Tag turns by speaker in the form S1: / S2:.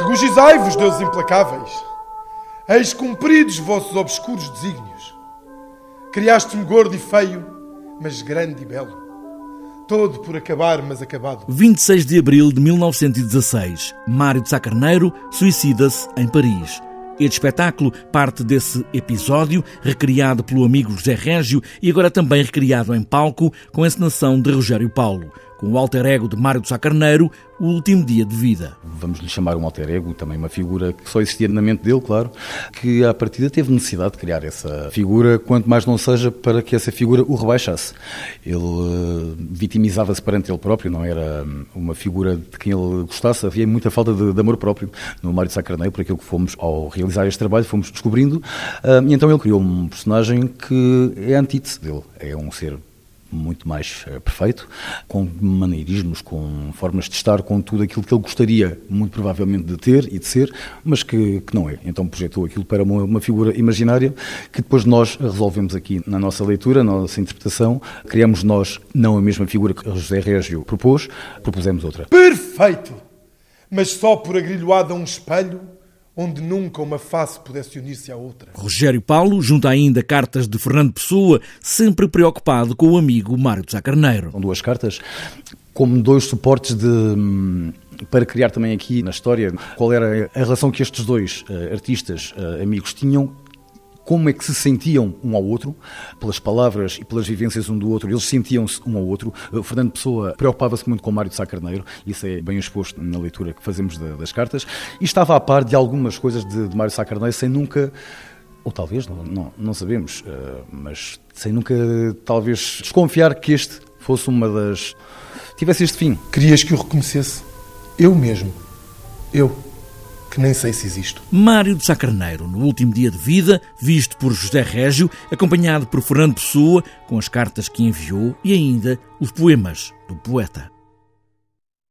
S1: Regozijai-vos, deuses implacáveis. Eis cumpridos vossos obscuros desígnios. Criaste-me gordo e feio, mas grande e belo. Todo por acabar, mas acabado.
S2: 26 de abril de 1916. Mário de Sá Carneiro suicida-se em Paris. Este espetáculo parte desse episódio, recriado pelo amigo José Régio e agora também recriado em palco com a encenação de Rogério Paulo com o alter ego de Mário de Sá Carneiro, o último dia de vida.
S3: Vamos lhe chamar um alter ego, também uma figura que só existia na mente dele, claro, que à partida teve necessidade de criar essa figura, quanto mais não seja para que essa figura o rebaixasse. Ele uh, vitimizava-se perante ele próprio, não era hum, uma figura de quem ele gostasse, havia muita falta de, de amor próprio no Mário de Sá Carneiro, por aquilo que fomos, ao realizar este trabalho, fomos descobrindo, uh, e então ele criou um personagem que é a antítese dele, é um ser muito mais uh, perfeito, com maneirismos, com formas de estar, com tudo aquilo que ele gostaria, muito provavelmente, de ter e de ser, mas que, que não é. Então projetou aquilo para uma, uma, figura imaginária que depois nós resolvemos aqui na nossa leitura, na nossa interpretação, criamos nós não a mesma figura que José Régio propôs, propusemos outra.
S1: Perfeito! Mas só por agrilhoada a um espelho onde nunca uma face pudesse unir-se à outra.
S2: Rogério Paulo junta ainda cartas de Fernando Pessoa, sempre preocupado com o amigo Mário de Sá Carneiro.
S3: São duas cartas como dois suportes de hum, para criar também aqui na história qual era a relação que estes dois uh, artistas uh, amigos tinham como é que se sentiam um ao outro, pelas palavras e pelas vivências um do outro, eles sentiam-se um ao outro. O Fernando Pessoa preocupava-se muito com Mário de Sá Carneiro, isso é bem exposto na leitura que fazemos das cartas, e estava a par de algumas coisas de, de Mário de Sá Carneiro sem nunca ou talvez, não, não, não sabemos, eh, mas sem nunca, talvez, desconfiar que este fosse uma das. tivesse este fim.
S1: Querias que o reconhecesse? Eu mesmo. Eu que nem sei se existo.
S2: Mário de Sacarneiro, no último dia de vida, visto por José Régio, acompanhado por Fernando Pessoa, com as cartas que enviou e ainda os poemas do poeta.